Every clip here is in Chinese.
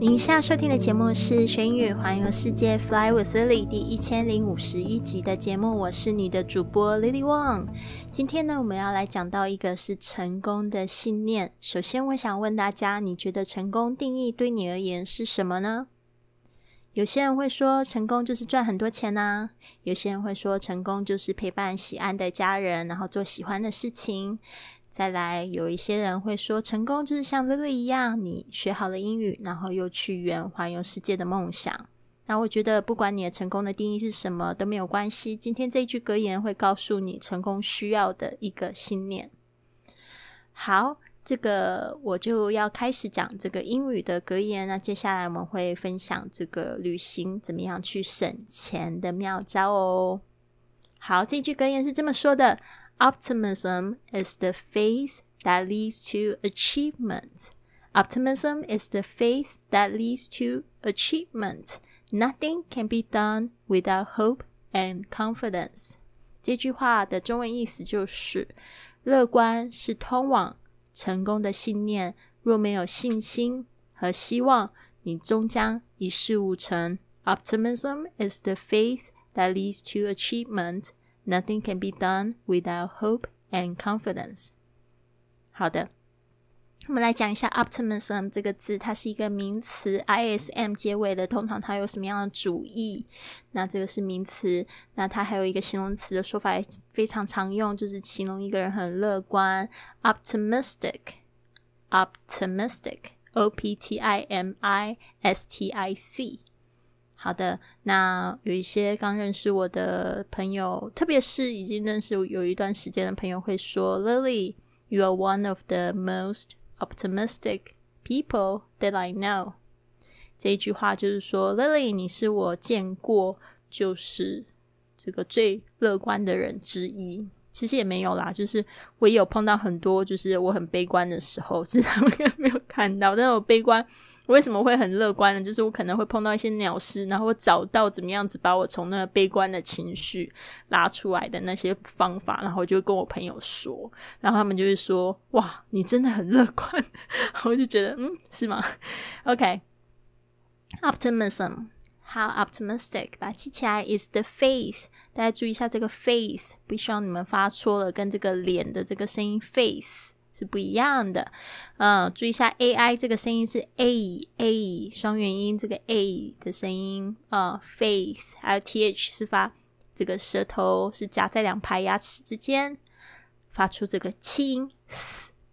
您现在收听的节目是《学英语环游世界 Fly with Lily》第一千零五十一集的节目，我是你的主播 Lily Wang。今天呢，我们要来讲到一个是成功的信念。首先，我想问大家，你觉得成功定义对你而言是什么呢？有些人会说，成功就是赚很多钱呐；有些人会说，成功就是陪伴喜爱的家人，然后做喜欢的事情。再来，有一些人会说，成功就是像 Lily 一样，你学好了英语，然后又去圆环游世界的梦想。那我觉得，不管你的成功的定义是什么都没有关系。今天这一句格言会告诉你，成功需要的一个信念。好，这个我就要开始讲这个英语的格言。那接下来我们会分享这个旅行怎么样去省钱的妙招哦。好，这句格言是这么说的。Optimism is the faith that leads to achievement. Optimism is the faith that leads to achievement. Nothing can be done without hope and confidence. 这句话的中文意思就是：乐观是通往成功的信念。若没有信心和希望，你终将一事无成。Optimism is the faith that leads to achievement. Nothing can be done without hope and confidence。好的，我们来讲一下 optimism 这个字，它是一个名词，ism 结尾的，通常它有什么样的主义？那这个是名词，那它还有一个形容词的说法也非常常用，就是形容一个人很乐观，optimistic，optimistic，o p t i m i s t i c。好的，那有一些刚认识我的朋友，特别是已经认识有一段时间的朋友，会说：“Lily, you are one of the most optimistic people that I know。”这一句话就是说，Lily，你是我见过就是这个最乐观的人之一。其实也没有啦，就是我也有碰到很多，就是我很悲观的时候，是他们 没有看到，但是我悲观。为什么会很乐观呢？就是我可能会碰到一些鸟事，然后找到怎么样子把我从那个悲观的情绪拉出来的那些方法，然后就跟我朋友说，然后他们就会说：“哇，你真的很乐观。”我就觉得，嗯，是吗？OK，optimism，how optimistic，把它记起来，is the faith。大家注意一下这个 faith，不需要你们发错了，跟这个脸的这个声音 face。是不一样的，嗯，注意一下，a i 这个声音是 a a 双元音，这个 a 的声音啊，faith 还有 t h 是发这个舌头是夹在两排牙齿之间，发出这个轻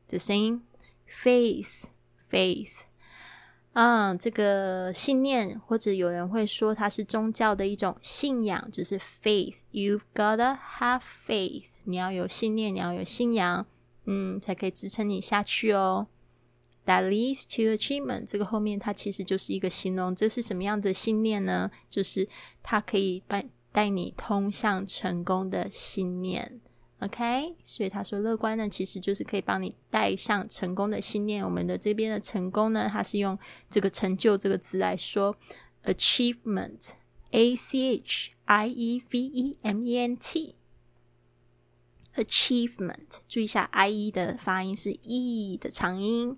的声音，faith faith，嗯，这个信念或者有人会说它是宗教的一种信仰，就是 faith，you've gotta have faith，你要有信念，你要有信仰。嗯，才可以支撑你下去哦。That leads to achievement，这个后面它其实就是一个形容，这是什么样的信念呢？就是它可以带带你通向成功的信念。OK，所以他说乐观呢，其实就是可以帮你带向成功的信念。我们的这边的成功呢，它是用这个成就这个词来说，achievement，a c h i e v e m e n t。Achievement，注意一下，i e 的发音是 e 的长音。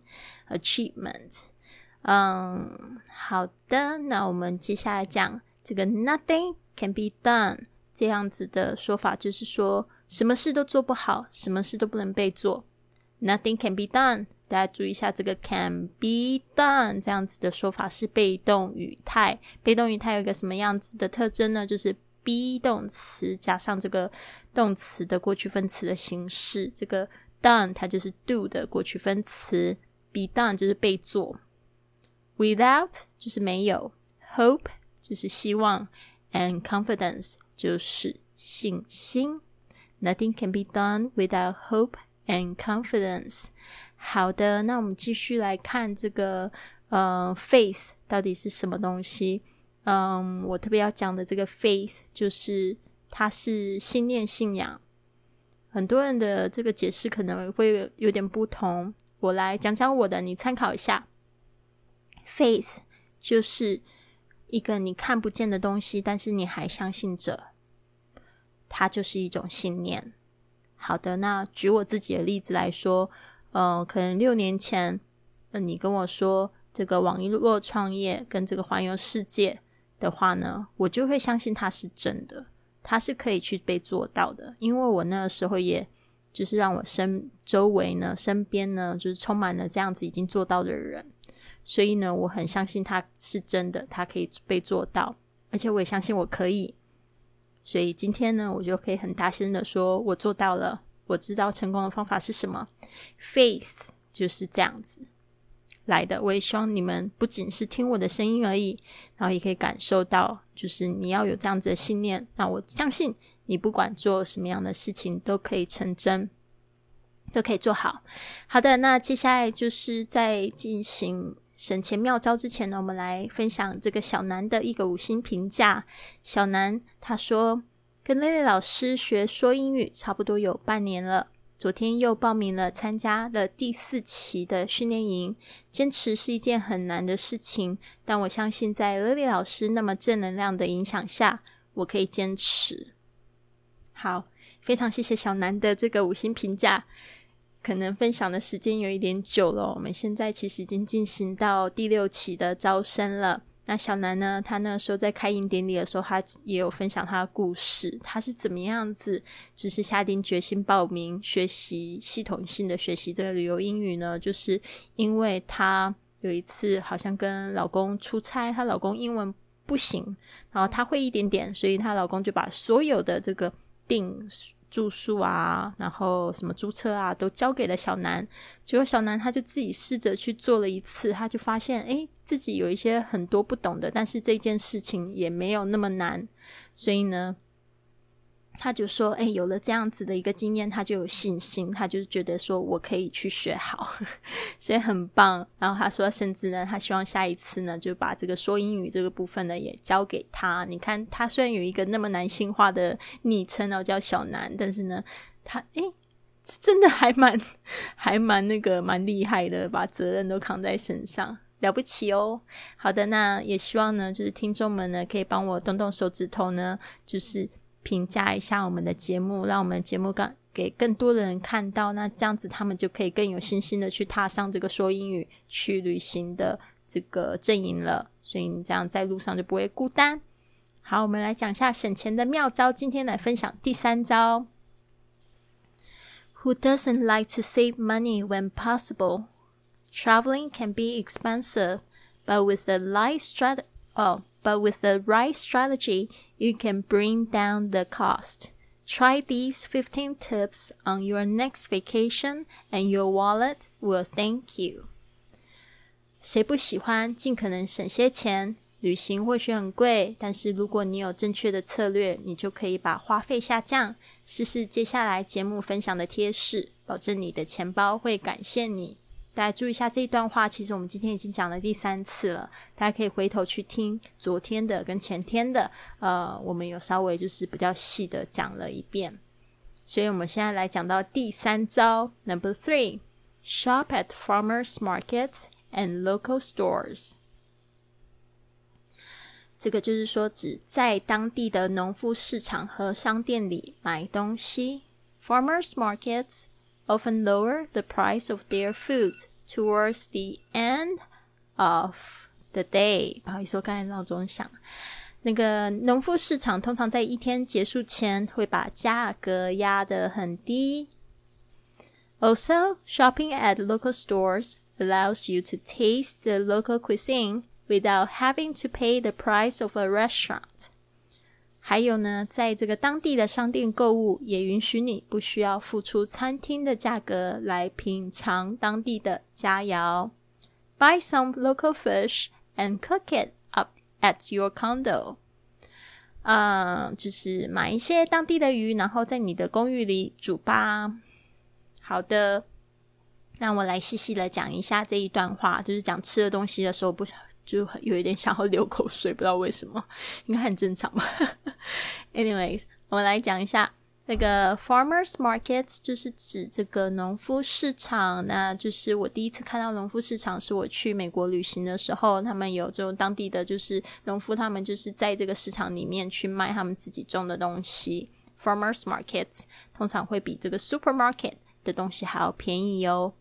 Achievement，嗯，好的，那我们接下来讲这个 Nothing can be done 这样子的说法，就是说什么事都做不好，什么事都不能被做。Nothing can be done，大家注意一下，这个 can be done 这样子的说法是被动语态。被动语态有一个什么样子的特征呢？就是 be 动词加上这个。动词的过去分词的形式，这个 done 它就是 do 的过去分词，be done 就是被做，without 就是没有，hope 就是希望，and confidence 就是信心。Nothing can be done without hope and confidence。好的，那我们继续来看这个呃 faith 到底是什么东西。嗯，我特别要讲的这个 faith 就是。它是信念、信仰。很多人的这个解释可能会有点不同，我来讲讲我的，你参考一下。Faith 就是一个你看不见的东西，但是你还相信着，它就是一种信念。好的，那举我自己的例子来说，呃，可能六年前，呃，你跟我说这个网易络创业跟这个环游世界的话呢，我就会相信它是真的，它是可以去被做到的，因为我那个时候也就是让我身周围呢，身边呢，就是充满了这样子已经做到的人。所以呢，我很相信它是真的，它可以被做到，而且我也相信我可以。所以今天呢，我就可以很大声的说，我做到了。我知道成功的方法是什么，faith 就是这样子来的。我也希望你们不仅是听我的声音而已，然后也可以感受到，就是你要有这样子的信念。那我相信你不管做什么样的事情都可以成真。都可以做好。好的，那接下来就是在进行省钱妙招之前呢，我们来分享这个小南的一个五星评价。小南他说，跟蕾蕾老师学说英语差不多有半年了，昨天又报名了参加了第四期的训练营。坚持是一件很难的事情，但我相信在 Lily 老师那么正能量的影响下，我可以坚持。好，非常谢谢小南的这个五星评价。可能分享的时间有一点久了，我们现在其实已经进行到第六期的招生了。那小南呢？他那时候在开营典礼的时候，他也有分享他的故事，他是怎么样子，就是下定决心报名学习系统性的学习这个旅游英语呢？就是因为她有一次好像跟老公出差，她老公英文不行，然后她会一点点，所以她老公就把所有的这个定。住宿啊，然后什么租车啊，都交给了小南。结果小南他就自己试着去做了一次，他就发现，哎，自己有一些很多不懂的，但是这件事情也没有那么难，所以呢。他就说：“哎，有了这样子的一个经验，他就有信心，他就觉得说我可以去学好，所以很棒。然后他说，甚至呢，他希望下一次呢，就把这个说英语这个部分呢也交给他。你看，他虽然有一个那么男性化的昵称哦，叫小南，但是呢，他哎，真的还蛮还蛮那个蛮厉害的，把责任都扛在身上，了不起哦。好的，那也希望呢，就是听众们呢，可以帮我动动手指头呢，就是。”评价一下我们的节目，让我们的节目更给更多的人看到，那这样子他们就可以更有信心的去踏上这个说英语去旅行的这个阵营了。所以你这样在路上就不会孤单。好，我们来讲一下省钱的妙招。今天来分享第三招。Who doesn't like to save money when possible? Traveling can be expensive, but with the light strat oh, but with the right strategy. you can bring down the cost. Try these 15 tips on your next vacation and your wallet will thank you. 谁不喜欢尽可能省些钱？旅行或许很贵，但是如果你有正确的策略，你就可以把花费下降。试试接下来节目分享的贴士，保证你的钱包会感谢你。 大家注意一下这一段话，其实我们今天已经讲了第三次了，大家可以回头去听昨天的跟前天的，呃，我们有稍微就是比较细的讲了一遍。所以我们现在来讲到第三招，Number three，shop at farmers markets and local stores。这个就是说，指在当地的农夫市场和商店里买东西，farmers markets。often lower the price of their foods towards the end of the day。不好意思，我刚才闹钟响。那个农夫市场通常在一天结束前会把价格压得很低。Also, shopping at local stores allows you to taste the local cuisine without having to pay the price of a restaurant. 还有呢，在这个当地的商店购物，也允许你不需要付出餐厅的价格来品尝当地的佳肴。Buy some local fish and cook it up at your condo。嗯，就是买一些当地的鱼，然后在你的公寓里煮吧。好的，那我来细细的讲一下这一段话，就是讲吃的东西的时候，不。就有一点想要流口水，不知道为什么，应该很正常吧。Anyways，我们来讲一下。那个 farmers markets 就是指这个农夫市场，那就是我第一次看到农夫市场，是我去美国旅行的时候，他们有这种当地的就是农夫，他们就是在这个市场里面去卖他们自己种的东西。farmers markets 通常会比这个 supermarket 的东西还要便宜哦。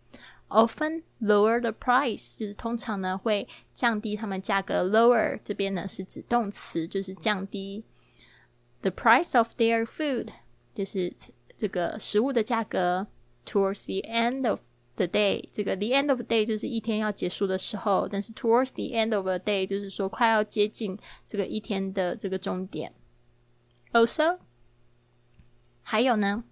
Often lower the price 就是通常呢会降低他们价格。lower 这边呢是指动词，就是降低 the price of their food。就是这个食物的价格，towards the end of the day，这个 the end of the day 就是一天要结束的时候，但是 towards the end of the day 就是说快要接近这个一天的这个终点。Also，还有呢，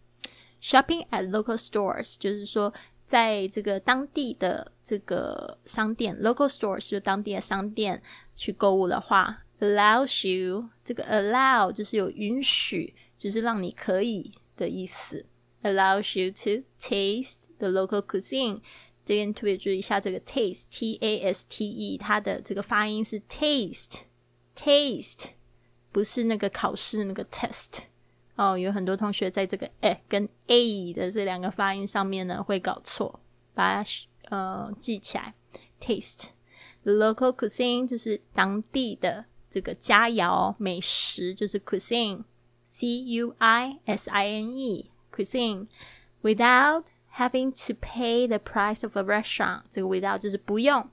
shopping at local stores 就是说 在这个当地的这个商店，local stores 就当地的商店去购物的话，allows you 这个 allow 就是有允许。就是让你可以的意思，allows you to taste the local cuisine。这边特别注意一下这个 taste，t a s t e，它的这个发音是 taste，taste，不是那个考试那个 test。哦，有很多同学在这个 a 跟 a 的这两个发音上面呢会搞错，把它呃记起来。Taste local cuisine 就是当地的这个佳肴美食，就是 cuisine。C U I S I N E cuisine without having to pay the price of a restaurant。这个 without 就是不用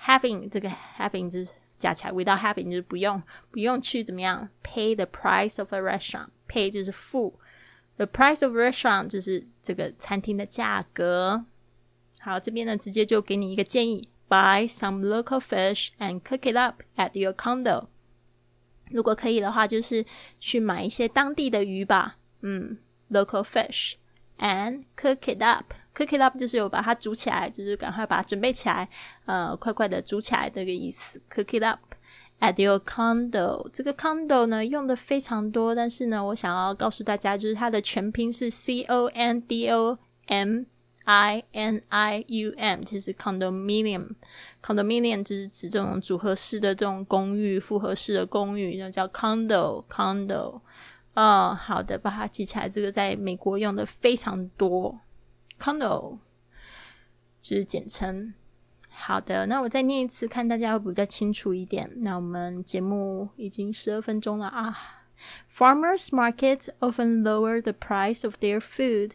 ，having 这个 having 就是加起来，without having 就是不用不用去怎么样 pay the price of a restaurant。Pay 就是付，the price of restaurant 就是这个餐厅的价格。好，这边呢直接就给你一个建议：buy some local fish and cook it up at your condo。如果可以的话，就是去买一些当地的鱼吧，嗯，local fish and cook it up。cook it up 就是有把它煮起来，就是赶快把它准备起来，呃，快快的煮起来这个意思。cook it up at your condo。这个 condo 呢用的非常多，但是呢，我想要告诉大家，就是它的全拼是 c o n d o m。I N I U M，其实 condominium，condominium 就是指这种组合式的这种公寓，复合式的公寓，那叫 condo，condo。哦，好的，把它记起来。这个在美国用的非常多，condo 就是简称。好的，那我再念一次，看大家会比较清楚一点。那我们节目已经十二分钟了啊。Farmers markets often lower the price of their food.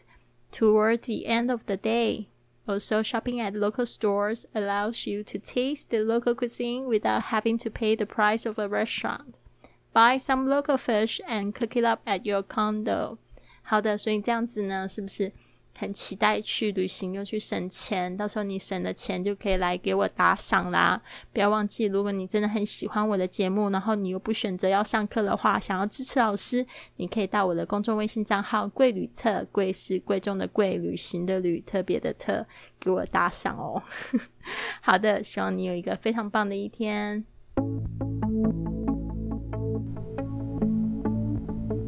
Towards the end of the day, also shopping at local stores allows you to taste the local cuisine without having to pay the price of a restaurant. Buy some local fish and cook it up at your condo. 好的，所以这样子呢，是不是 很期待去旅行又去省钱，到时候你省了钱就可以来给我打赏啦！不要忘记，如果你真的很喜欢我的节目，然后你又不选择要上课的话，想要支持老师，你可以到我的公众微信账号“贵旅特”，贵是贵重的贵，旅行的旅，特别的特，给我打赏哦。好的，希望你有一个非常棒的一天。